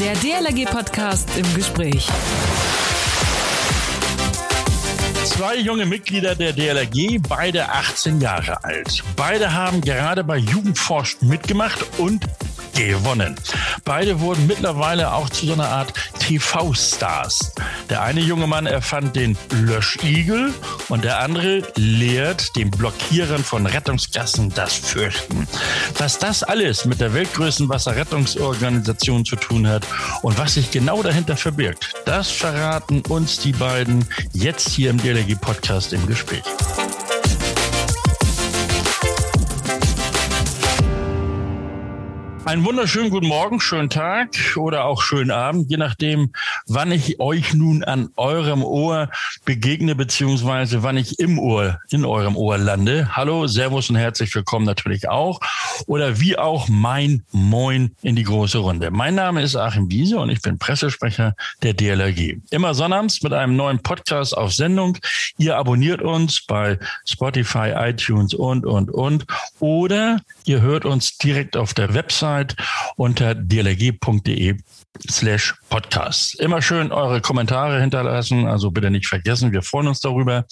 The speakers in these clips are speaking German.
Der DLRG-Podcast im Gespräch. Zwei junge Mitglieder der DLRG, beide 18 Jahre alt. Beide haben gerade bei Jugendforsch mitgemacht und gewonnen. Beide wurden mittlerweile auch zu so einer Art TV-Stars. Der eine junge Mann erfand den Löschigel und der andere lehrt den Blockierern von Rettungsgassen das Fürchten. Was das alles mit der weltgrößten Wasserrettungsorganisation zu tun hat und was sich genau dahinter verbirgt, das verraten uns die beiden jetzt hier im DLRG Podcast im Gespräch. Einen wunderschönen guten Morgen, schönen Tag oder auch schönen Abend, je nachdem, wann ich euch nun an eurem Ohr begegne, beziehungsweise wann ich im Ohr, in eurem Ohr lande. Hallo, Servus und herzlich willkommen natürlich auch. Oder wie auch mein Moin in die große Runde. Mein Name ist Achim Wiese und ich bin Pressesprecher der DLRG. Immer sonnabends mit einem neuen Podcast auf Sendung. Ihr abonniert uns bei Spotify, iTunes und, und, und. Oder ihr hört uns direkt auf der Website Website unter dlg.de slash podcast. Immer schön eure Kommentare hinterlassen, also bitte nicht vergessen, wir freuen uns darüber.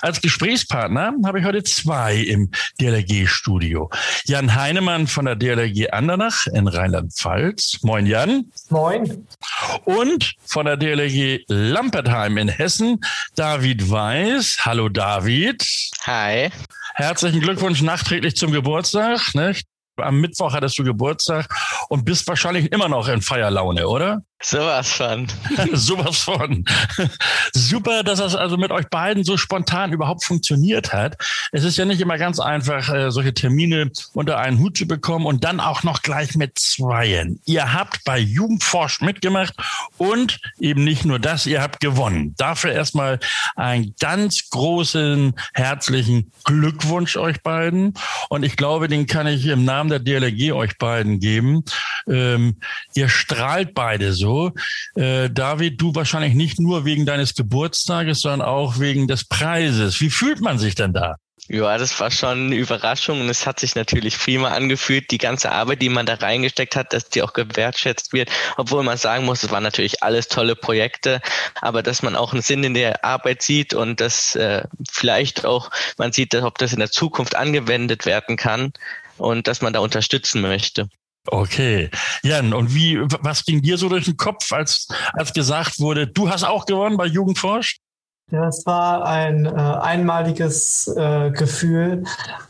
Als Gesprächspartner habe ich heute zwei im DLRG-Studio. Jan Heinemann von der DLRG Andernach in Rheinland-Pfalz. Moin Jan. Moin. Und von der DLRG Lampertheim in Hessen, David Weiß. Hallo David. Hi. Herzlichen Glückwunsch nachträglich zum Geburtstag. Nicht? Am Mittwoch hattest du Geburtstag und bist wahrscheinlich immer noch in Feierlaune, oder? Sowas von. Sowas von. Super, dass das also mit euch beiden so spontan überhaupt funktioniert hat. Es ist ja nicht immer ganz einfach, äh, solche Termine unter einen Hut zu bekommen und dann auch noch gleich mit Zweien. Ihr habt bei Jugendforsch mitgemacht und eben nicht nur das, ihr habt gewonnen. Dafür erstmal einen ganz großen, herzlichen Glückwunsch euch beiden. Und ich glaube, den kann ich im Namen der DLRG euch beiden geben. Ähm, ihr strahlt beide so so. Äh, David, du wahrscheinlich nicht nur wegen deines Geburtstages, sondern auch wegen des Preises. Wie fühlt man sich denn da? Ja, das war schon eine Überraschung und es hat sich natürlich prima angefühlt, die ganze Arbeit, die man da reingesteckt hat, dass die auch gewertschätzt wird, obwohl man sagen muss, es waren natürlich alles tolle Projekte, aber dass man auch einen Sinn in der Arbeit sieht und dass äh, vielleicht auch man sieht, ob das in der Zukunft angewendet werden kann und dass man da unterstützen möchte. Okay. Jan, und wie, was ging dir so durch den Kopf, als, als gesagt wurde, du hast auch gewonnen bei Jugendforsch? Ja, es war ein äh, einmaliges äh, Gefühl.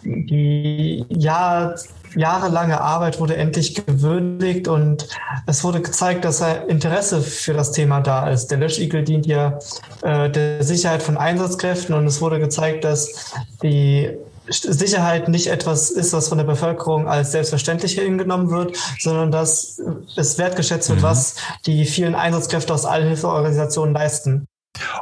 Die Jahr, jahrelange Arbeit wurde endlich gewürdigt und es wurde gezeigt, dass Interesse für das Thema da ist. Der Löschigel dient ja äh, der Sicherheit von Einsatzkräften und es wurde gezeigt, dass die Sicherheit nicht etwas ist, was von der Bevölkerung als selbstverständlich hingenommen wird, sondern dass es wertgeschätzt wird, mhm. was die vielen Einsatzkräfte aus allen Hilfeorganisationen leisten.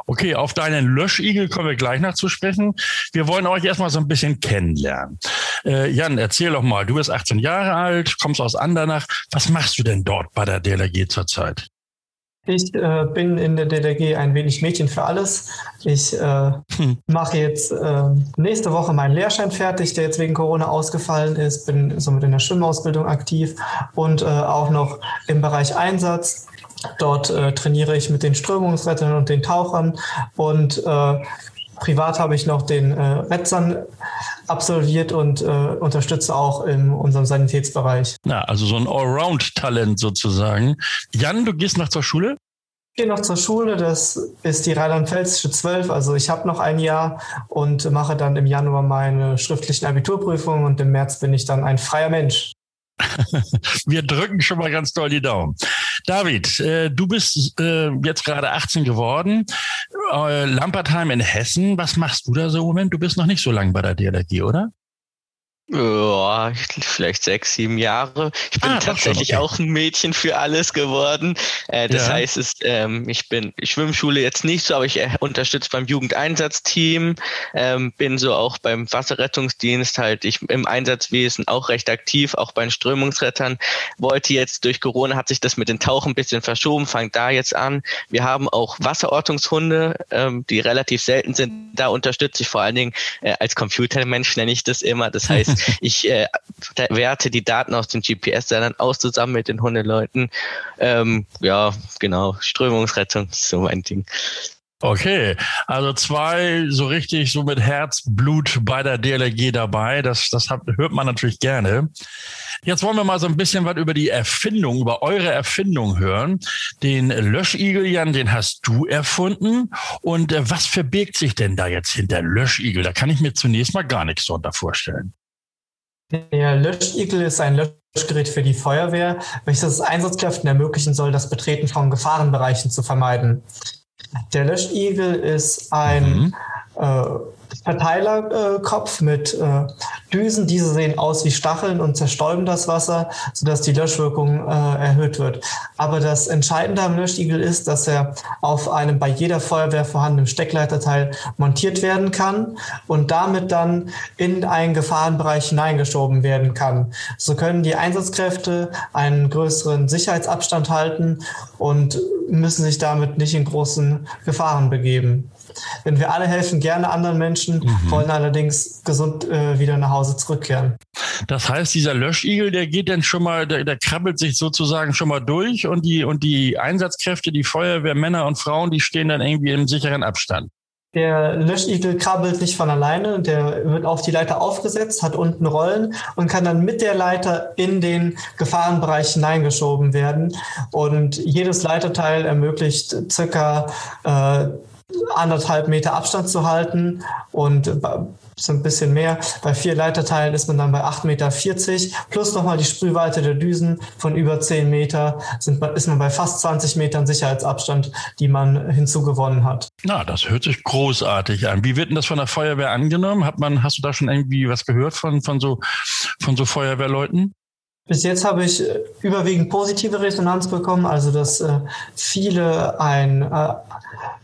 Okay, auf deinen Löschigel kommen wir gleich noch zu sprechen. Wir wollen euch erstmal so ein bisschen kennenlernen. Äh, Jan, erzähl doch mal, du bist 18 Jahre alt, kommst aus Andernach. Was machst du denn dort bei der DLRG zurzeit? Ich äh, bin in der DLRG ein wenig Mädchen für alles. Ich äh, hm. mache jetzt äh, nächste Woche meinen Lehrschein fertig, der jetzt wegen Corona ausgefallen ist. Bin somit in der Schwimmausbildung aktiv und äh, auch noch im Bereich Einsatz. Dort äh, trainiere ich mit den Strömungsrettern und den Tauchern und äh, privat habe ich noch den äh, Retzern absolviert und äh, unterstütze auch in unserem Sanitätsbereich. Na, also so ein Allround-Talent sozusagen. Jan, du gehst noch zur Schule? Ich gehe noch zur Schule, das ist die Rheinland-Pfälzische 12, also ich habe noch ein Jahr und mache dann im Januar meine schriftlichen Abiturprüfungen und im März bin ich dann ein freier Mensch. Wir drücken schon mal ganz doll die Daumen. David, äh, du bist äh, jetzt gerade 18 geworden. Äh, Lampertheim in Hessen. Was machst du da so im Moment? Du bist noch nicht so lange bei der DLRG, oder? Ja, vielleicht sechs, sieben Jahre. Ich bin ah, tatsächlich okay. auch ein Mädchen für alles geworden. Äh, das ja. heißt, es, ähm, ich bin Schwimmschule jetzt nicht so, aber ich äh, unterstütze beim Jugendeinsatzteam, ähm, bin so auch beim Wasserrettungsdienst halt ich im Einsatzwesen auch recht aktiv, auch bei den Strömungsrettern. Wollte jetzt durch Corona hat sich das mit den Tauchen ein bisschen verschoben, fangt da jetzt an. Wir haben auch Wasserortungshunde, ähm, die relativ selten sind. Da unterstütze ich vor allen Dingen äh, als Computermensch nenne ich das immer. Das heißt, ich äh, werte die Daten aus den GPS-Sendern aus zusammen mit den Hundeleuten. Ähm, ja, genau. Strömungsrettung so mein Ding. Okay, also zwei so richtig so mit Herzblut bei der DLRG dabei. Das, das hat, hört man natürlich gerne. Jetzt wollen wir mal so ein bisschen was über die Erfindung, über eure Erfindung hören. Den Löschigel, Jan, den hast du erfunden. Und äh, was verbirgt sich denn da jetzt hinter Löschigel? Da kann ich mir zunächst mal gar nichts drunter vorstellen. Der Löschigel ist ein Löschgerät für die Feuerwehr, welches Einsatzkräften ermöglichen soll, das Betreten von Gefahrenbereichen zu vermeiden. Der Löschigel ist ein mhm. äh, Verteilerkopf mit äh, Düsen. Diese sehen aus wie Stacheln und zerstäuben das Wasser, sodass die Löschwirkung äh, erhöht wird. Aber das Entscheidende am Löschigel ist, dass er auf einem bei jeder Feuerwehr vorhandenen Steckleiterteil montiert werden kann und damit dann in einen Gefahrenbereich hineingeschoben werden kann. So können die Einsatzkräfte einen größeren Sicherheitsabstand halten und müssen sich damit nicht in großen Gefahren begeben. Denn wir alle helfen gerne anderen Menschen, mhm. wollen allerdings gesund äh, wieder nach Hause zurückkehren. Das heißt, dieser Löschigel, der geht dann schon mal, der, der krabbelt sich sozusagen schon mal durch und die, und die Einsatzkräfte, die Feuerwehr, Männer und Frauen, die stehen dann irgendwie im sicheren Abstand. Der Löschigel krabbelt nicht von alleine, der wird auf die Leiter aufgesetzt, hat unten Rollen und kann dann mit der Leiter in den Gefahrenbereich hineingeschoben werden. Und jedes Leiterteil ermöglicht circa äh, anderthalb Meter Abstand zu halten und so ein bisschen mehr. Bei vier Leiterteilen ist man dann bei 8,40 Meter plus nochmal die Sprühweite der Düsen von über 10 Meter sind, ist man bei fast 20 Metern Sicherheitsabstand, die man hinzugewonnen hat. Na, das hört sich großartig an. Wie wird denn das von der Feuerwehr angenommen? Hat man, hast du da schon irgendwie was gehört von, von so, von so Feuerwehrleuten? Bis jetzt habe ich äh, überwiegend positive Resonanz bekommen, also dass äh, viele ein äh,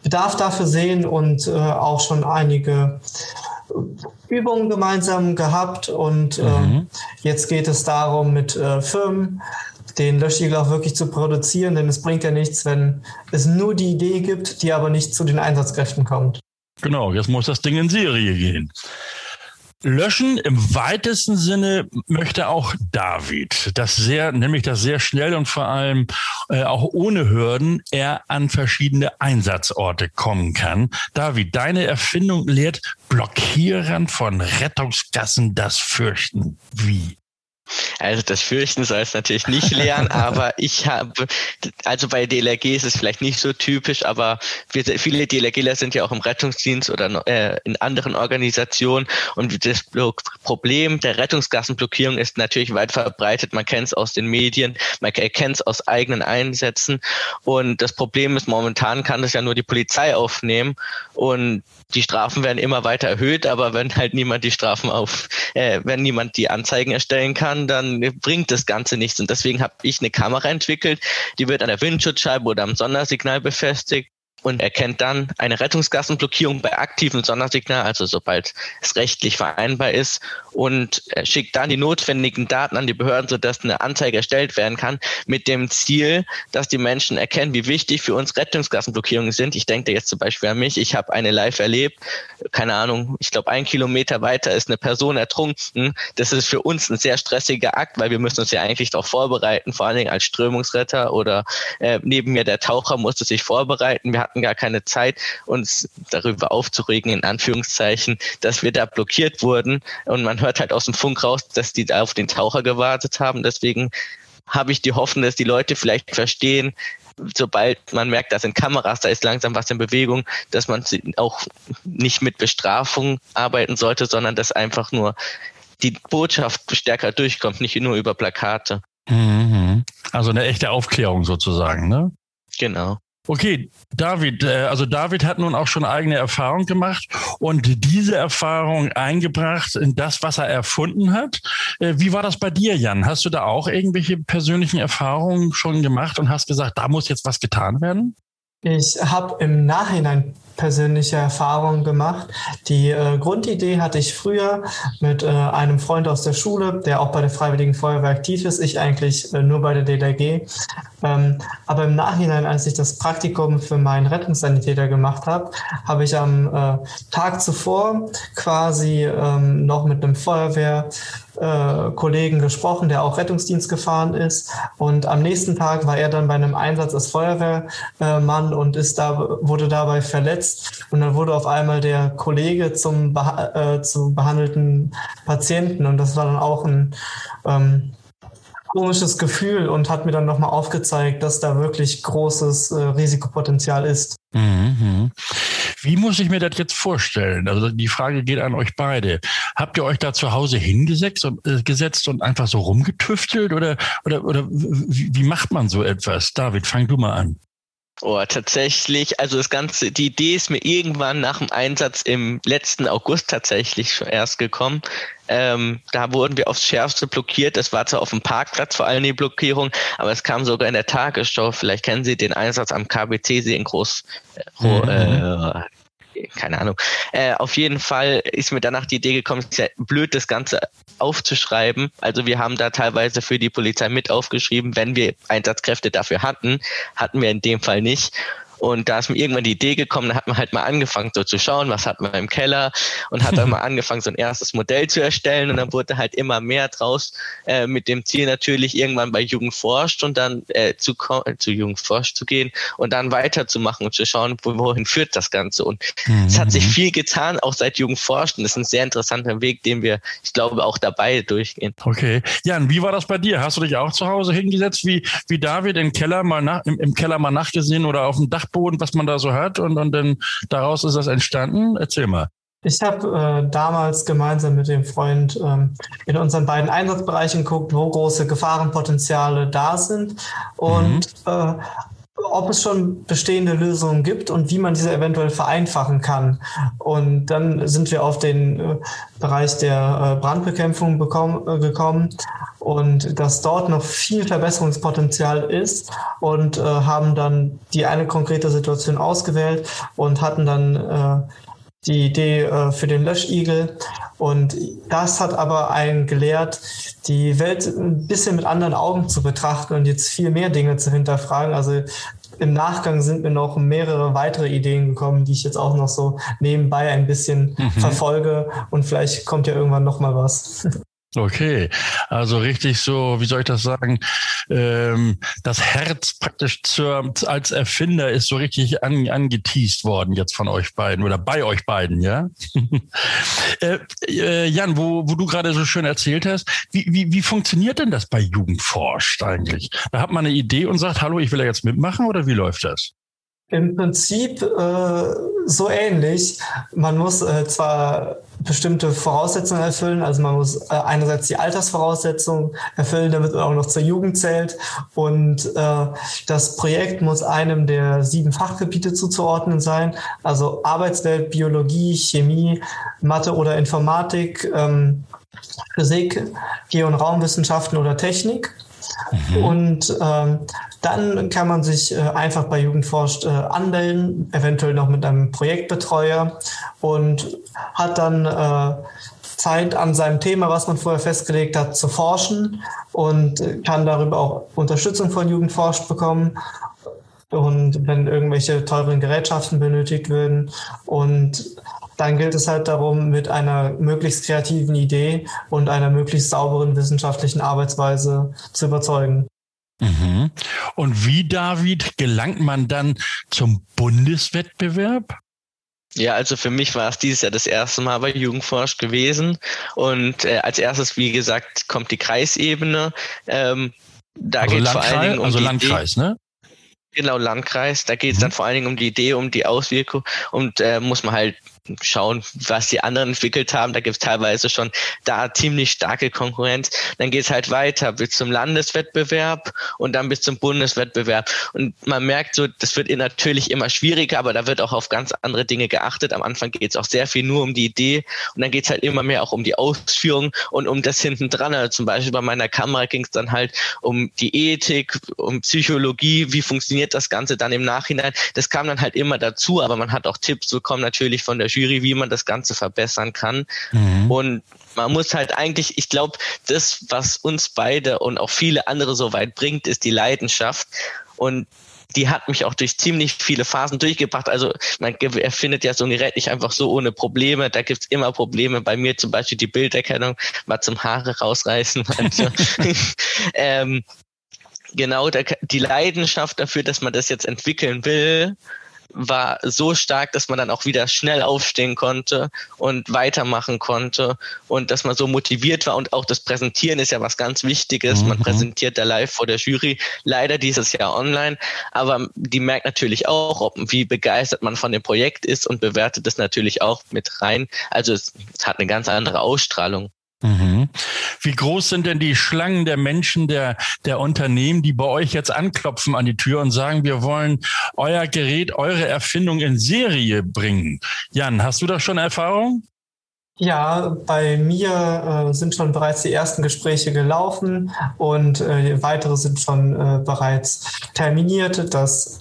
Bedarf dafür sehen und äh, auch schon einige Übungen gemeinsam gehabt. Und äh, mhm. jetzt geht es darum, mit äh, Firmen den Löschigel auch wirklich zu produzieren, denn es bringt ja nichts, wenn es nur die Idee gibt, die aber nicht zu den Einsatzkräften kommt. Genau, jetzt muss das Ding in Serie gehen. Löschen im weitesten Sinne möchte auch David, das sehr, nämlich das sehr schnell und vor allem äh, auch ohne Hürden er an verschiedene Einsatzorte kommen kann. David, deine Erfindung lehrt Blockierern von Rettungsgassen das Fürchten. Wie? Also das Fürchten soll es natürlich nicht lernen, aber ich habe, also bei DLRG ist es vielleicht nicht so typisch, aber wir, viele DLRGler sind ja auch im Rettungsdienst oder äh, in anderen Organisationen und das Problem der Rettungsgassenblockierung ist natürlich weit verbreitet. Man kennt es aus den Medien, man kennt es aus eigenen Einsätzen und das Problem ist, momentan kann das ja nur die Polizei aufnehmen und die Strafen werden immer weiter erhöht, aber wenn halt niemand die Strafen auf, äh, wenn niemand die Anzeigen erstellen kann, dann bringt das Ganze nichts. Und deswegen habe ich eine Kamera entwickelt, die wird an der Windschutzscheibe oder am Sondersignal befestigt und erkennt dann eine Rettungsgassenblockierung bei aktivem Sondersignal, also sobald es rechtlich vereinbar ist, und schickt dann die notwendigen Daten an die Behörden, sodass eine Anzeige erstellt werden kann, mit dem Ziel, dass die Menschen erkennen, wie wichtig für uns Rettungsgassenblockierungen sind. Ich denke jetzt zum Beispiel an mich, ich habe eine live erlebt, keine Ahnung, ich glaube ein Kilometer weiter ist eine Person ertrunken. Das ist für uns ein sehr stressiger Akt, weil wir müssen uns ja eigentlich darauf vorbereiten, vor allen Dingen als Strömungsretter oder äh, neben mir der Taucher musste sich vorbereiten. Wir gar keine Zeit, uns darüber aufzuregen, in Anführungszeichen, dass wir da blockiert wurden. Und man hört halt aus dem Funk raus, dass die da auf den Taucher gewartet haben. Deswegen habe ich die Hoffnung, dass die Leute vielleicht verstehen, sobald man merkt, da sind Kameras, da ist langsam was in Bewegung, dass man auch nicht mit Bestrafung arbeiten sollte, sondern dass einfach nur die Botschaft stärker durchkommt, nicht nur über Plakate. Mhm. Also eine echte Aufklärung sozusagen, ne? Genau. Okay, David, äh, also David hat nun auch schon eigene Erfahrung gemacht und diese Erfahrung eingebracht in das, was er erfunden hat. Äh, wie war das bei dir, Jan? Hast du da auch irgendwelche persönlichen Erfahrungen schon gemacht und hast gesagt, da muss jetzt was getan werden? Ich habe im Nachhinein persönliche Erfahrungen gemacht. Die äh, Grundidee hatte ich früher mit äh, einem Freund aus der Schule, der auch bei der Freiwilligen Feuerwehr aktiv ist, ich eigentlich äh, nur bei der DLRG. Ähm, aber im Nachhinein, als ich das Praktikum für meinen Rettungssanitäter gemacht habe, habe ich am äh, Tag zuvor quasi ähm, noch mit einem Feuerwehr äh, Kollegen gesprochen, der auch Rettungsdienst gefahren ist. Und am nächsten Tag war er dann bei einem Einsatz als Feuerwehrmann und ist da, wurde dabei verletzt. Und dann wurde auf einmal der Kollege zum, äh, zu behandelten Patienten. Und das war dann auch ein ähm, komisches Gefühl und hat mir dann nochmal aufgezeigt, dass da wirklich großes äh, Risikopotenzial ist. Mhm. Wie muss ich mir das jetzt vorstellen? Also die Frage geht an euch beide. Habt ihr euch da zu Hause hingesetzt und, äh, gesetzt und einfach so rumgetüftelt oder, oder, oder wie, wie macht man so etwas? David, fang du mal an. Oh, tatsächlich, also das Ganze, die Idee ist mir irgendwann nach dem Einsatz im letzten August tatsächlich schon erst gekommen. Ähm, da wurden wir aufs Schärfste blockiert. Das war zwar auf dem Parkplatz vor allem die Blockierung, aber es kam sogar in der Tagesschau. Vielleicht kennen Sie den Einsatz am KBC-See in Groß, äh, mhm. äh, keine Ahnung. Äh, auf jeden Fall ist mir danach die Idee gekommen, es ist ja blöd, das Ganze aufzuschreiben. Also wir haben da teilweise für die Polizei mit aufgeschrieben, wenn wir Einsatzkräfte dafür hatten, hatten wir in dem Fall nicht. Und da ist mir irgendwann die Idee gekommen, da hat man halt mal angefangen so zu schauen, was hat man im Keller und hat dann mal angefangen, so ein erstes Modell zu erstellen und dann wurde halt immer mehr draus äh, mit dem Ziel natürlich irgendwann bei Jugend forscht und dann äh, zu, zu Jugend forscht zu gehen und dann weiterzumachen und zu schauen, wohin führt das Ganze. Und mhm. es hat sich viel getan, auch seit Jugend forscht und das ist ein sehr interessanter Weg, den wir, ich glaube, auch dabei durchgehen. Okay. Jan, wie war das bei dir? Hast du dich auch zu Hause hingesetzt, wie, wie David im Keller mal nach, im, im Keller mal nachgesehen oder auf dem Dach Dachboden, was man da so hat und, und dann daraus ist das entstanden. Erzähl mal. Ich habe äh, damals gemeinsam mit dem Freund ähm, in unseren beiden Einsatzbereichen geguckt, wo große Gefahrenpotenziale da sind und mhm. äh, ob es schon bestehende Lösungen gibt und wie man diese eventuell vereinfachen kann. Und dann sind wir auf den äh, Bereich der äh, Brandbekämpfung äh, gekommen und dass dort noch viel Verbesserungspotenzial ist und haben dann die eine konkrete Situation ausgewählt und hatten dann die Idee für den Löschigel. Und das hat aber einen gelehrt, die Welt ein bisschen mit anderen Augen zu betrachten und jetzt viel mehr Dinge zu hinterfragen. Also im Nachgang sind mir noch mehrere weitere Ideen gekommen, die ich jetzt auch noch so nebenbei ein bisschen mhm. verfolge und vielleicht kommt ja irgendwann noch mal was. Okay, also richtig so, wie soll ich das sagen? Ähm, das Herz praktisch zur, als Erfinder ist so richtig an, angeteased worden jetzt von euch beiden oder bei euch beiden, ja? äh, äh, Jan, wo, wo du gerade so schön erzählt hast, wie, wie, wie funktioniert denn das bei Jugendforscht eigentlich? Da hat man eine Idee und sagt, hallo, ich will ja jetzt mitmachen oder wie läuft das? Im Prinzip äh, so ähnlich. Man muss äh, zwar bestimmte Voraussetzungen erfüllen, also man muss äh, einerseits die Altersvoraussetzungen erfüllen, damit man auch noch zur Jugend zählt und äh, das Projekt muss einem der sieben Fachgebiete zuzuordnen sein, also Arbeitswelt, Biologie, Chemie, Mathe oder Informatik, ähm, Physik, Geo- und Raumwissenschaften oder Technik. Mhm. Und ähm, dann kann man sich äh, einfach bei Jugendforscht äh, anmelden, eventuell noch mit einem Projektbetreuer und hat dann äh, Zeit an seinem Thema, was man vorher festgelegt hat, zu forschen und kann darüber auch Unterstützung von Jugendforscht bekommen. Und wenn irgendwelche teuren Gerätschaften benötigt würden und dann gilt es halt darum, mit einer möglichst kreativen Idee und einer möglichst sauberen wissenschaftlichen Arbeitsweise zu überzeugen. Mhm. Und wie, David, gelangt man dann zum Bundeswettbewerb? Ja, also für mich war es dieses Jahr das erste Mal bei Jugendforsch gewesen. Und äh, als erstes, wie gesagt, kommt die Kreisebene. Ähm, da also geht es vor allen Dingen um also Landkreis, ne? Genau, Landkreis. Da geht es mhm. dann vor allen Dingen um die Idee, um die Auswirkung und äh, muss man halt schauen, was die anderen entwickelt haben. Da gibt es teilweise schon da ziemlich starke Konkurrenz. Dann geht es halt weiter bis zum Landeswettbewerb und dann bis zum Bundeswettbewerb. Und man merkt so, das wird natürlich immer schwieriger, aber da wird auch auf ganz andere Dinge geachtet. Am Anfang geht es auch sehr viel nur um die Idee und dann geht es halt immer mehr auch um die Ausführung und um das hinten dran. Also zum Beispiel bei meiner Kamera ging es dann halt um die Ethik, um Psychologie, wie funktioniert das Ganze dann im Nachhinein. Das kam dann halt immer dazu, aber man hat auch Tipps bekommen natürlich von der Jury, wie man das Ganze verbessern kann. Mhm. Und man muss halt eigentlich, ich glaube, das, was uns beide und auch viele andere so weit bringt, ist die Leidenschaft. Und die hat mich auch durch ziemlich viele Phasen durchgebracht. Also man erfindet ja so ein Gerät nicht einfach so ohne Probleme. Da gibt's immer Probleme. Bei mir zum Beispiel die Bilderkennung, mal zum Haare rausreißen. ähm, genau die Leidenschaft dafür, dass man das jetzt entwickeln will, war so stark, dass man dann auch wieder schnell aufstehen konnte und weitermachen konnte und dass man so motiviert war und auch das Präsentieren ist ja was ganz Wichtiges. Mhm. Man präsentiert da live vor der Jury, leider dieses Jahr online, aber die merkt natürlich auch, ob, wie begeistert man von dem Projekt ist und bewertet es natürlich auch mit rein. Also es, es hat eine ganz andere Ausstrahlung. Mhm. Wie groß sind denn die Schlangen der Menschen, der, der Unternehmen, die bei euch jetzt anklopfen an die Tür und sagen, wir wollen euer Gerät, eure Erfindung in Serie bringen? Jan, hast du da schon Erfahrung? Ja, bei mir äh, sind schon bereits die ersten Gespräche gelaufen und äh, weitere sind schon äh, bereits terminiert. Das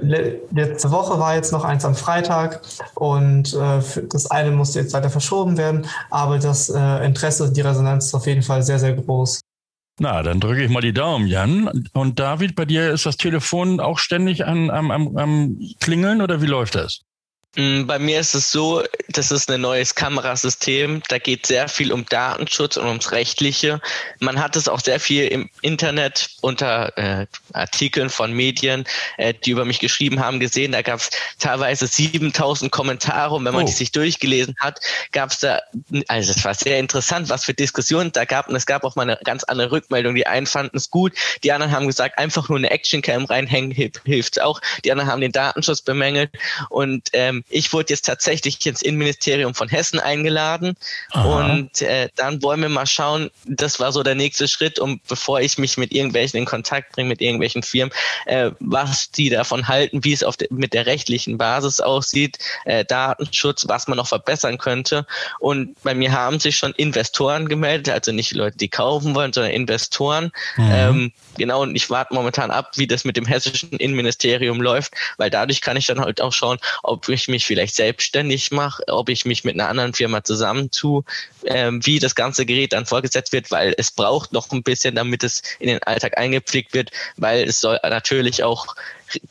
letzte Woche war jetzt noch eins am Freitag und äh, das eine musste jetzt leider verschoben werden, aber das äh, Interesse, die Resonanz ist auf jeden Fall sehr, sehr groß. Na, dann drücke ich mal die Daumen, Jan. Und David, bei dir ist das Telefon auch ständig am, am, am, am Klingeln oder wie läuft das? Mm, bei mir ist es so, das ist ein neues Kamerasystem. Da geht sehr viel um Datenschutz und ums Rechtliche. Man hat es auch sehr viel im Internet unter äh, Artikeln von Medien, äh, die über mich geschrieben haben, gesehen. Da gab es teilweise 7000 Kommentare und wenn man oh. die sich durchgelesen hat, gab es da, also es war sehr interessant, was für Diskussionen da gab. Und es gab auch mal eine ganz andere Rückmeldung. Die einen fanden es gut, die anderen haben gesagt, einfach nur eine Actioncam reinhängen hilft auch. Die anderen haben den Datenschutz bemängelt und ähm, ich wurde jetzt tatsächlich ins Innenministerium von Hessen eingeladen Aha. und äh, dann wollen wir mal schauen, das war so der nächste Schritt, um bevor ich mich mit irgendwelchen in Kontakt bringe, mit irgendwelchen Firmen, äh, was die davon halten, wie es auf de, mit der rechtlichen Basis aussieht, äh, Datenschutz, was man noch verbessern könnte. Und bei mir haben sich schon Investoren gemeldet, also nicht Leute, die kaufen wollen, sondern Investoren. Mhm. Ähm, genau, und ich warte momentan ab, wie das mit dem hessischen Innenministerium läuft, weil dadurch kann ich dann halt auch schauen, ob ich mich vielleicht selbstständig mache, ob ich mich mit einer anderen Firma zusammentue, ähm, wie das ganze Gerät dann vorgesetzt wird, weil es braucht noch ein bisschen, damit es in den Alltag eingepflegt wird, weil es soll natürlich auch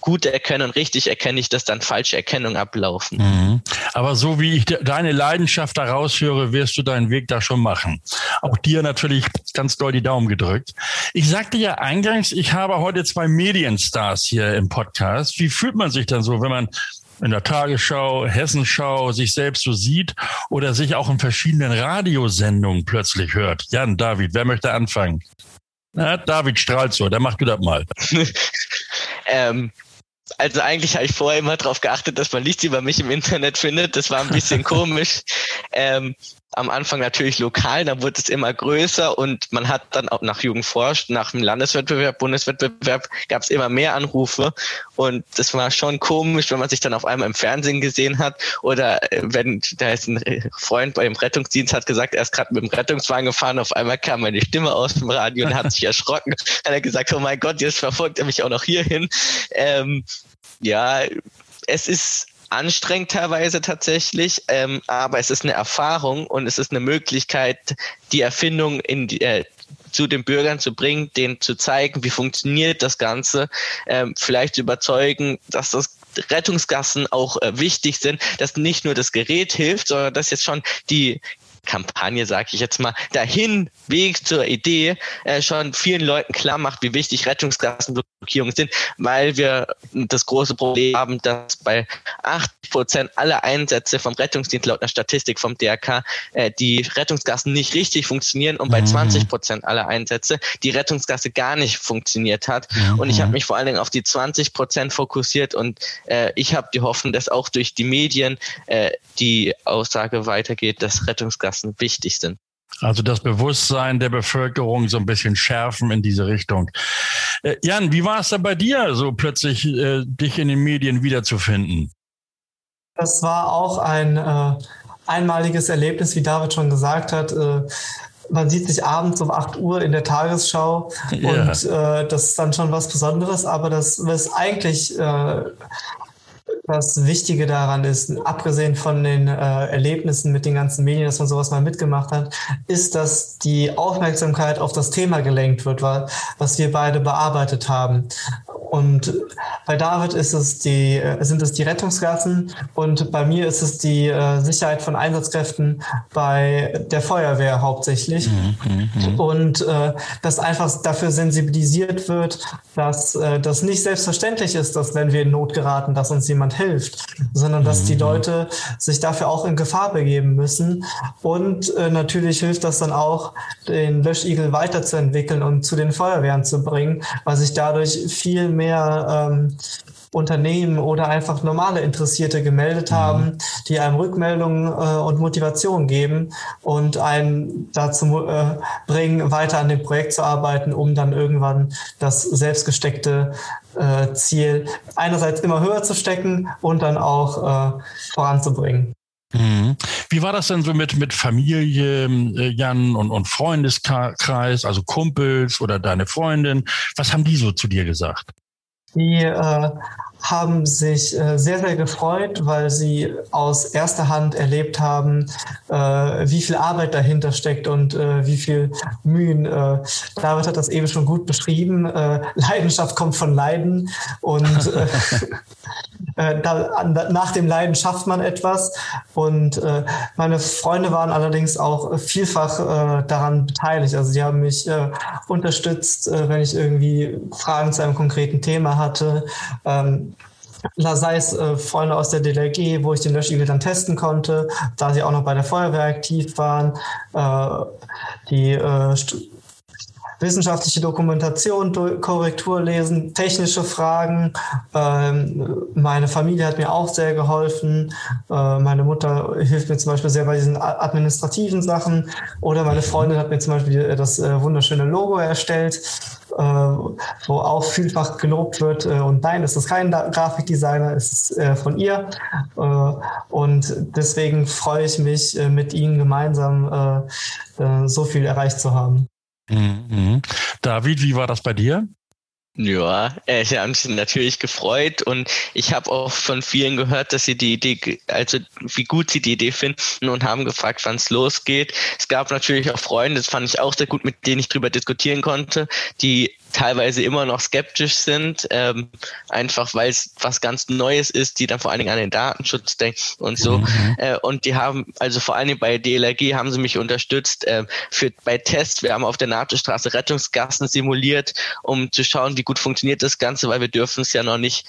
gut erkennen und richtig erkenne ich, dass dann falsche Erkennungen ablaufen. Mhm. Aber so wie ich de deine Leidenschaft daraus höre, wirst du deinen Weg da schon machen. Auch dir natürlich ganz doll die Daumen gedrückt. Ich sagte ja eingangs, ich habe heute zwei Medienstars hier im Podcast. Wie fühlt man sich dann so, wenn man in der Tagesschau, Hessenschau sich selbst so sieht oder sich auch in verschiedenen Radiosendungen plötzlich hört. Jan, David, wer möchte anfangen? Na, David strahlt so, dann mach du das mal. ähm, also eigentlich habe ich vorher immer darauf geachtet, dass man nichts über mich im Internet findet. Das war ein bisschen komisch. Ähm, am Anfang natürlich lokal, dann wurde es immer größer und man hat dann auch nach Jugendforscht, nach dem Landeswettbewerb, Bundeswettbewerb, gab es immer mehr Anrufe und das war schon komisch, wenn man sich dann auf einmal im Fernsehen gesehen hat oder äh, wenn da ist ein Freund beim Rettungsdienst hat gesagt, er ist gerade mit dem Rettungswagen gefahren, auf einmal kam meine Stimme aus dem Radio und hat sich erschrocken, hat er gesagt, oh mein Gott, jetzt verfolgt er mich auch noch hierhin. Ähm, ja, es ist anstrengend teilweise tatsächlich, ähm, aber es ist eine Erfahrung und es ist eine Möglichkeit, die Erfindung in die, äh, zu den Bürgern zu bringen, denen zu zeigen, wie funktioniert das Ganze, ähm, vielleicht zu überzeugen, dass das Rettungsgassen auch äh, wichtig sind, dass nicht nur das Gerät hilft, sondern dass jetzt schon die Kampagne, sage ich jetzt mal, dahin Weg zur Idee äh, schon vielen Leuten klar macht, wie wichtig Rettungsgassenblockierungen sind, weil wir das große Problem haben, dass bei 80 Prozent aller Einsätze vom Rettungsdienst laut einer Statistik vom DRK äh, die Rettungsgassen nicht richtig funktionieren und bei mhm. 20 Prozent aller Einsätze die Rettungsgasse gar nicht funktioniert hat. Mhm. Und ich habe mich vor allen Dingen auf die 20 Prozent fokussiert und äh, ich habe die Hoffnung, dass auch durch die Medien äh, die Aussage weitergeht, dass Rettungsgassen Straßen wichtig sind. Also das Bewusstsein der Bevölkerung so ein bisschen schärfen in diese Richtung. Äh, Jan, wie war es da bei dir, so plötzlich äh, dich in den Medien wiederzufinden? Das war auch ein äh, einmaliges Erlebnis, wie David schon gesagt hat. Äh, man sieht sich abends um 8 Uhr in der Tagesschau ja. und äh, das ist dann schon was Besonderes, aber das ist eigentlich äh, das Wichtige daran ist, abgesehen von den äh, Erlebnissen mit den ganzen Medien, dass man sowas mal mitgemacht hat, ist, dass die Aufmerksamkeit auf das Thema gelenkt wird, was wir beide bearbeitet haben. Und bei David ist es die, sind es die Rettungsgassen und bei mir ist es die äh, Sicherheit von Einsatzkräften bei der Feuerwehr hauptsächlich. Mhm, mhm. Und äh, dass einfach dafür sensibilisiert wird, dass äh, das nicht selbstverständlich ist, dass wenn wir in Not geraten, dass uns jemand hilft, sondern dass die mhm. Leute sich dafür auch in Gefahr begeben müssen. Und äh, natürlich hilft das dann auch, den Löschigel weiterzuentwickeln und zu den Feuerwehren zu bringen, weil sich dadurch viel mehr ähm, Unternehmen oder einfach normale Interessierte gemeldet mhm. haben, die einem Rückmeldungen äh, und Motivation geben und einen dazu äh, bringen, weiter an dem Projekt zu arbeiten, um dann irgendwann das selbstgesteckte äh, Ziel einerseits immer höher zu stecken und dann auch äh, voranzubringen. Mhm. Wie war das denn so mit, mit Familie, äh, Jan, und, und Freundeskreis, also Kumpels oder deine Freundin? Was haben die so zu dir gesagt? Die äh, haben sich äh, sehr, sehr gefreut, weil sie aus erster Hand erlebt haben, äh, wie viel Arbeit dahinter steckt und äh, wie viel Mühen. Äh, David hat das eben schon gut beschrieben. Äh, Leidenschaft kommt von Leiden und äh, da, nach dem Leiden schafft man etwas. Und äh, meine Freunde waren allerdings auch vielfach äh, daran beteiligt. Also sie haben mich äh, unterstützt, äh, wenn ich irgendwie Fragen zu einem konkreten Thema hatte. Ähm, sei es äh, Freunde aus der DLG, wo ich den Löschigel dann testen konnte, da sie auch noch bei der Feuerwehr aktiv waren. Äh, die äh, wissenschaftliche Dokumentation, Korrektur lesen, technische Fragen. Ähm, meine Familie hat mir auch sehr geholfen. Äh, meine Mutter hilft mir zum Beispiel sehr bei diesen administrativen Sachen. Oder meine Freundin hat mir zum Beispiel das äh, wunderschöne Logo erstellt, äh, wo auch vielfach gelobt wird. und nein, es ist kein Grafikdesigner, es ist von ihr. und deswegen freue ich mich, mit Ihnen gemeinsam so viel erreicht zu haben. Mhm. David, wie war das bei dir? Ja, äh, sie haben sich natürlich gefreut und ich habe auch von vielen gehört, dass sie die Idee, also wie gut sie die Idee finden und haben gefragt, wann es losgeht. Es gab natürlich auch Freunde, das fand ich auch sehr gut, mit denen ich drüber diskutieren konnte, die teilweise immer noch skeptisch sind, ähm, einfach weil es was ganz Neues ist, die dann vor allen Dingen an den Datenschutz denken und so. Mhm. Äh, und die haben, also vor allen Dingen bei DLRG haben sie mich unterstützt äh, für bei Tests. Wir haben auf der NATO-Straße Rettungsgassen simuliert, um zu schauen, wie gut funktioniert das Ganze, weil wir dürfen es ja noch nicht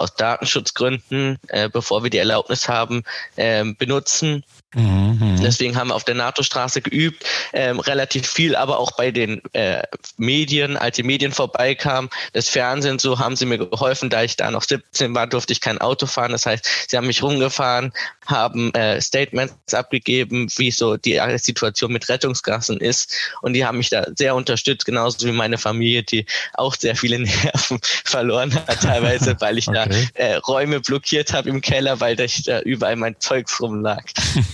aus Datenschutzgründen, äh, bevor wir die Erlaubnis haben, äh, benutzen. Mhm. Deswegen haben wir auf der NATO-Straße geübt, ähm, relativ viel, aber auch bei den äh, Medien, als die Medien vorbeikamen, das Fernsehen, so haben sie mir geholfen, da ich da noch 17 war, durfte ich kein Auto fahren. Das heißt, sie haben mich rumgefahren, haben äh, Statements abgegeben, wie so die Situation mit Rettungsgassen ist. Und die haben mich da sehr unterstützt, genauso wie meine Familie, die auch sehr viele Nerven verloren hat, teilweise, weil ich okay. Da äh, Räume blockiert habe im Keller, weil da, da überall mein Zeugs rumlag.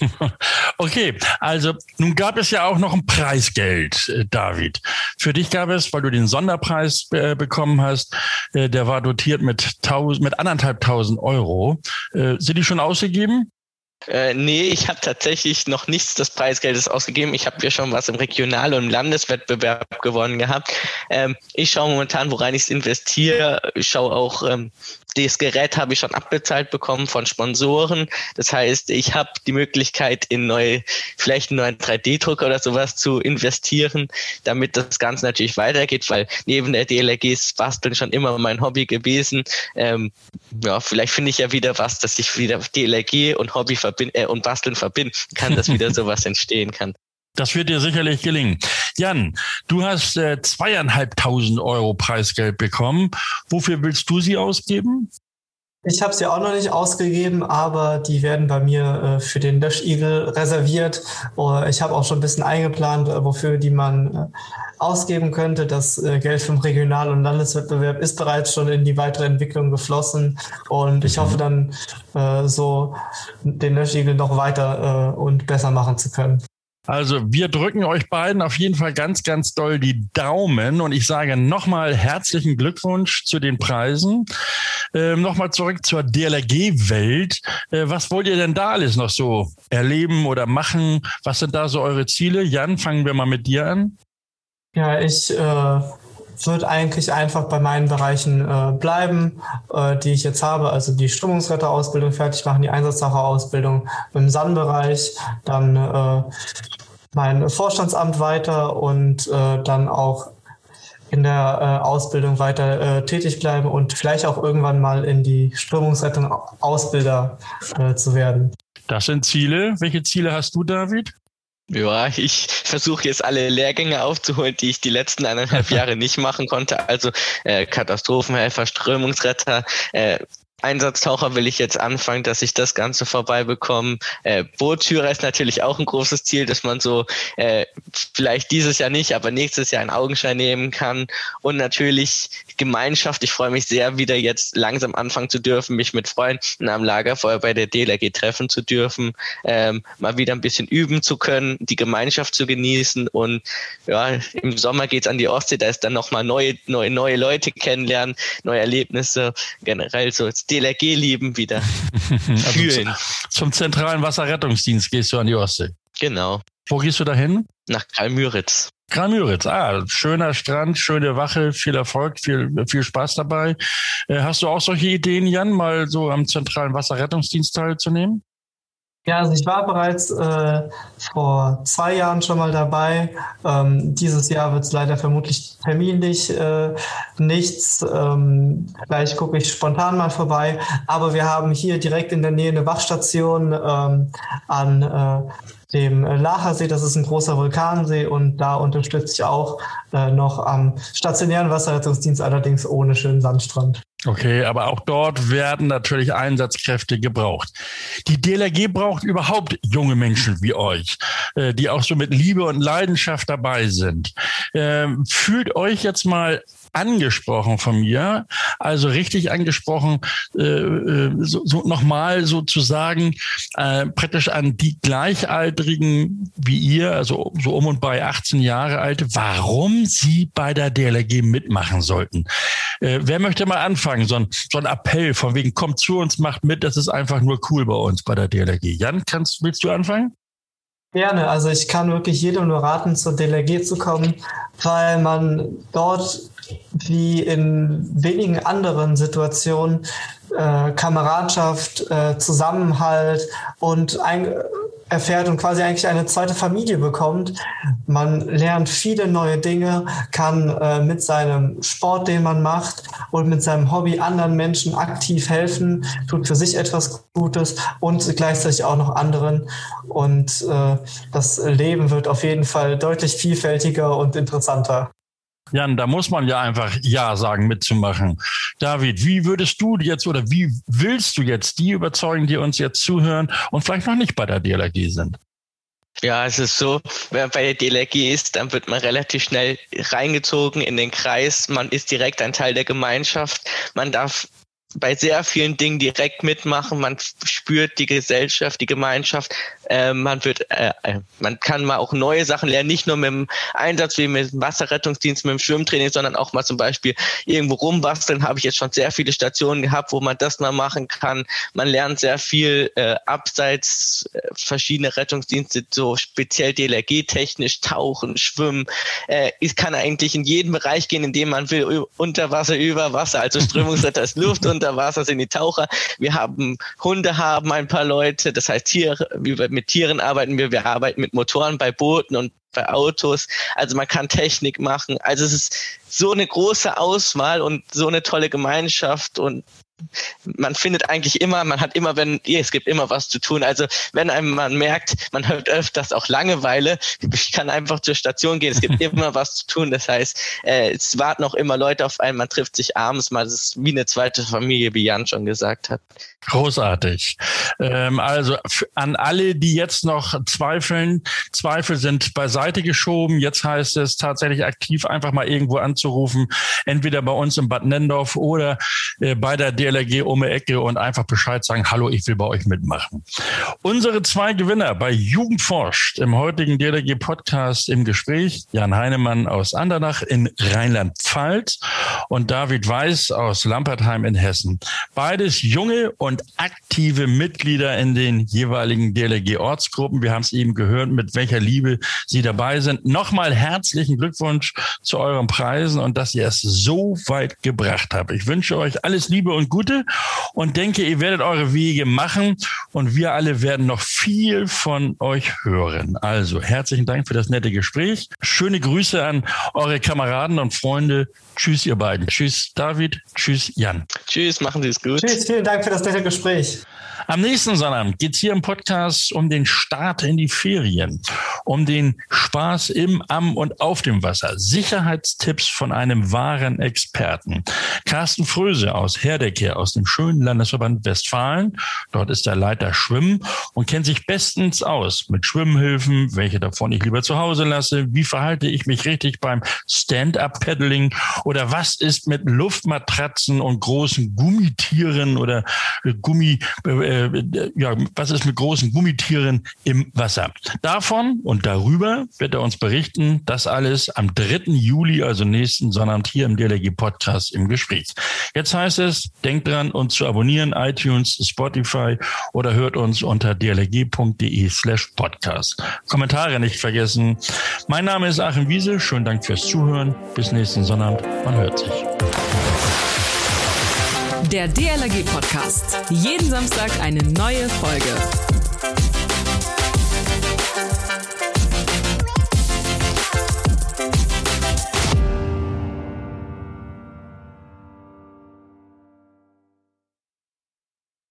okay, also nun gab es ja auch noch ein Preisgeld, äh, David. Für dich gab es, weil du den Sonderpreis äh, bekommen hast, äh, der war dotiert mit, tausend, mit anderthalb tausend Euro. Äh, sind die schon ausgegeben? Äh, nee, ich habe tatsächlich noch nichts des Preisgeldes ausgegeben. Ich habe ja schon was im Regional- und Landeswettbewerb gewonnen gehabt. Ähm, ich schaue momentan, woran ich es investiere. Ich schaue auch, ähm, das Gerät habe ich schon abbezahlt bekommen von Sponsoren. Das heißt, ich habe die Möglichkeit, in neue, vielleicht einen neuen 3D-Drucker oder sowas zu investieren, damit das Ganze natürlich weitergeht, weil neben der DLRG ist Basteln schon immer mein Hobby gewesen. Ähm, ja, vielleicht finde ich ja wieder was, dass ich wieder DLRG und Hobby verbind, äh, und Basteln verbinden kann, dass wieder sowas entstehen kann. Das wird dir sicherlich gelingen. Jan, du hast äh, zweieinhalbtausend Euro Preisgeld bekommen. Wofür willst du sie ausgeben? Ich habe sie auch noch nicht ausgegeben, aber die werden bei mir äh, für den Löschigel reserviert. Oh, ich habe auch schon ein bisschen eingeplant, äh, wofür die man äh, ausgeben könnte. Das äh, Geld vom Regional- und Landeswettbewerb ist bereits schon in die weitere Entwicklung geflossen und ich hoffe dann äh, so den Löschigel noch weiter äh, und besser machen zu können. Also wir drücken euch beiden auf jeden Fall ganz, ganz doll die Daumen und ich sage nochmal herzlichen Glückwunsch zu den Preisen. Ähm, nochmal zurück zur DLRG-Welt. Äh, was wollt ihr denn da alles noch so erleben oder machen? Was sind da so eure Ziele? Jan, fangen wir mal mit dir an. Ja, ich äh, würde eigentlich einfach bei meinen Bereichen äh, bleiben, äh, die ich jetzt habe, also die Strömungsretterausbildung fertig machen, die Einsatztaucherausbildung im SAN-Bereich, dann äh, mein Vorstandsamt weiter und äh, dann auch in der äh, Ausbildung weiter äh, tätig bleiben und vielleicht auch irgendwann mal in die Strömungsrettung Ausbilder zu werden. Das sind Ziele. Welche Ziele hast du, David? Ja, ich versuche jetzt alle Lehrgänge aufzuholen, die ich die letzten eineinhalb Jahre nicht machen konnte. Also äh, Katastrophenhelfer, Strömungsretter, äh, Einsatztaucher will ich jetzt anfangen, dass ich das Ganze vorbei bekomme. Äh, Bootführer ist natürlich auch ein großes Ziel, dass man so äh, vielleicht dieses Jahr nicht, aber nächstes Jahr einen Augenschein nehmen kann. Und natürlich Gemeinschaft. Ich freue mich sehr, wieder jetzt langsam anfangen zu dürfen, mich mit Freunden am Lagerfeuer bei der DLRG treffen zu dürfen, ähm, mal wieder ein bisschen üben zu können, die Gemeinschaft zu genießen. Und ja, im Sommer geht's an die Ostsee, da ist dann nochmal neue, neue, neue Leute kennenlernen, neue Erlebnisse, generell so das DLRG lieben wieder fühlen. Also zum zentralen Wasserrettungsdienst gehst du an die Ostsee. Genau. Wo gehst du dahin? Nach Karl-Müritz. Karl-Müritz, ah, schöner Strand, schöne Wache, viel Erfolg, viel, viel Spaß dabei. Äh, hast du auch solche Ideen, Jan, mal so am zentralen Wasserrettungsdienst teilzunehmen? Ja, also ich war bereits äh, vor zwei Jahren schon mal dabei. Ähm, dieses Jahr wird es leider vermutlich terminlich äh, nichts. Ähm, vielleicht gucke ich spontan mal vorbei. Aber wir haben hier direkt in der Nähe eine Wachstation ähm, an äh, dem Lachersee. Das ist ein großer Vulkansee und da unterstütze ich auch äh, noch am stationären Wasserrettungsdienst, allerdings ohne schönen Sandstrand. Okay, aber auch dort werden natürlich Einsatzkräfte gebraucht. Die DLRG braucht überhaupt junge Menschen wie euch, äh, die auch so mit Liebe und Leidenschaft dabei sind. Ähm, fühlt euch jetzt mal angesprochen von mir, also richtig angesprochen, äh, äh so, so nochmal sozusagen äh, praktisch an die Gleichaltrigen wie ihr, also so um und bei 18 Jahre alte, warum sie bei der DLRG mitmachen sollten. Äh, wer möchte mal anfangen? So ein, so ein Appell von wegen, kommt zu uns, macht mit, das ist einfach nur cool bei uns bei der DLRG. Jan, kannst, willst du anfangen? Gerne, also ich kann wirklich jedem nur raten, zur DLRG zu kommen, weil man dort wie in wenigen anderen Situationen äh, Kameradschaft, äh, Zusammenhalt und ein, erfährt und quasi eigentlich eine zweite Familie bekommt. Man lernt viele neue Dinge, kann äh, mit seinem Sport, den man macht und mit seinem Hobby anderen Menschen aktiv helfen, tut für sich etwas Gutes und gleichzeitig auch noch anderen. Und äh, das Leben wird auf jeden Fall deutlich vielfältiger und interessanter. Jan, da muss man ja einfach Ja sagen, mitzumachen. David, wie würdest du jetzt oder wie willst du jetzt die überzeugen, die uns jetzt zuhören und vielleicht noch nicht bei der DLRG sind? Ja, es ist so, wenn man bei der DLRG ist, dann wird man relativ schnell reingezogen in den Kreis. Man ist direkt ein Teil der Gemeinschaft. Man darf bei sehr vielen Dingen direkt mitmachen. Man spürt die Gesellschaft, die Gemeinschaft. Äh, man wird, äh, äh, man kann mal auch neue Sachen lernen, nicht nur mit dem Einsatz wie mit dem Wasserrettungsdienst, mit dem Schwimmtraining, sondern auch mal zum Beispiel irgendwo rumbasteln. Habe ich jetzt schon sehr viele Stationen gehabt, wo man das mal machen kann. Man lernt sehr viel äh, abseits äh, verschiedene Rettungsdienste, so speziell DLRG-technisch, tauchen, schwimmen. Äh, ich kann eigentlich in jeden Bereich gehen, in dem man will, unter Wasser, über Wasser, also Strömungsretter ist Luft unter Wasser sind die Taucher. Wir haben Hunde, haben ein paar Leute. Das heißt, Tiere, mit Tieren arbeiten wir. Wir arbeiten mit Motoren bei Booten und bei Autos. Also man kann Technik machen. Also es ist so eine große Auswahl und so eine tolle Gemeinschaft und man findet eigentlich immer, man hat immer, wenn, es gibt immer was zu tun. Also wenn einem man merkt, man hat öfters auch Langeweile, ich kann einfach zur Station gehen, es gibt immer was zu tun. Das heißt, äh, es warten auch immer Leute auf einen, man trifft sich abends mal, es ist wie eine zweite Familie, wie Jan schon gesagt hat. Großartig. Ähm, also an alle, die jetzt noch zweifeln, Zweifel sind beiseite geschoben. Jetzt heißt es tatsächlich aktiv einfach mal irgendwo anzurufen, entweder bei uns in Bad Nendorf oder äh, bei der DLRG um die Ecke und einfach Bescheid sagen, hallo, ich will bei euch mitmachen. Unsere zwei Gewinner bei Jugendforscht im heutigen DLRG Podcast im Gespräch, Jan Heinemann aus Andernach in Rheinland-Pfalz und David Weiß aus Lampertheim in Hessen. Beides junge und aktive Mitglieder in den jeweiligen DLRG Ortsgruppen. Wir haben es eben gehört, mit welcher Liebe sie dabei sind. Nochmal herzlichen Glückwunsch zu euren Preisen und dass ihr es so weit gebracht habt. Ich wünsche euch alles Liebe und Gute und denke, ihr werdet eure Wege machen und wir alle werden noch viel von euch hören. Also herzlichen Dank für das nette Gespräch. Schöne Grüße an eure Kameraden und Freunde. Tschüss, ihr beiden. Tschüss, David. Tschüss, Jan. Tschüss, machen Sie es gut. Tschüss, vielen Dank für das nette Gespräch. Am nächsten Sonnabend geht es hier im Podcast um den Start in die Ferien, um den Spaß im, am und auf dem Wasser. Sicherheitstipps von einem wahren Experten. Carsten Fröse aus Herdecke aus dem schönen Landesverband Westfalen. Dort ist er Leiter Schwimmen und kennt sich bestens aus mit Schwimmhilfen, welche davon ich lieber zu Hause lasse. Wie verhalte ich mich richtig beim Stand-up-Paddling? Oder was ist mit Luftmatratzen und großen Gummitieren oder Gummi, äh, äh, ja, was ist mit großen Gummitieren im Wasser. Davon und darüber wird er uns berichten. Das alles am 3. Juli, also nächsten Sonnabend hier im DLG Podcast im Gespräch. Jetzt heißt es, denkt dran, uns zu abonnieren, iTunes, Spotify oder hört uns unter dlg.de slash podcast. Kommentare nicht vergessen. Mein Name ist Achim Wiese. Schönen Dank fürs Zuhören. Bis nächsten Sonnabend. Man hört sich. Der DLRG Podcast. Jeden Samstag eine neue Folge.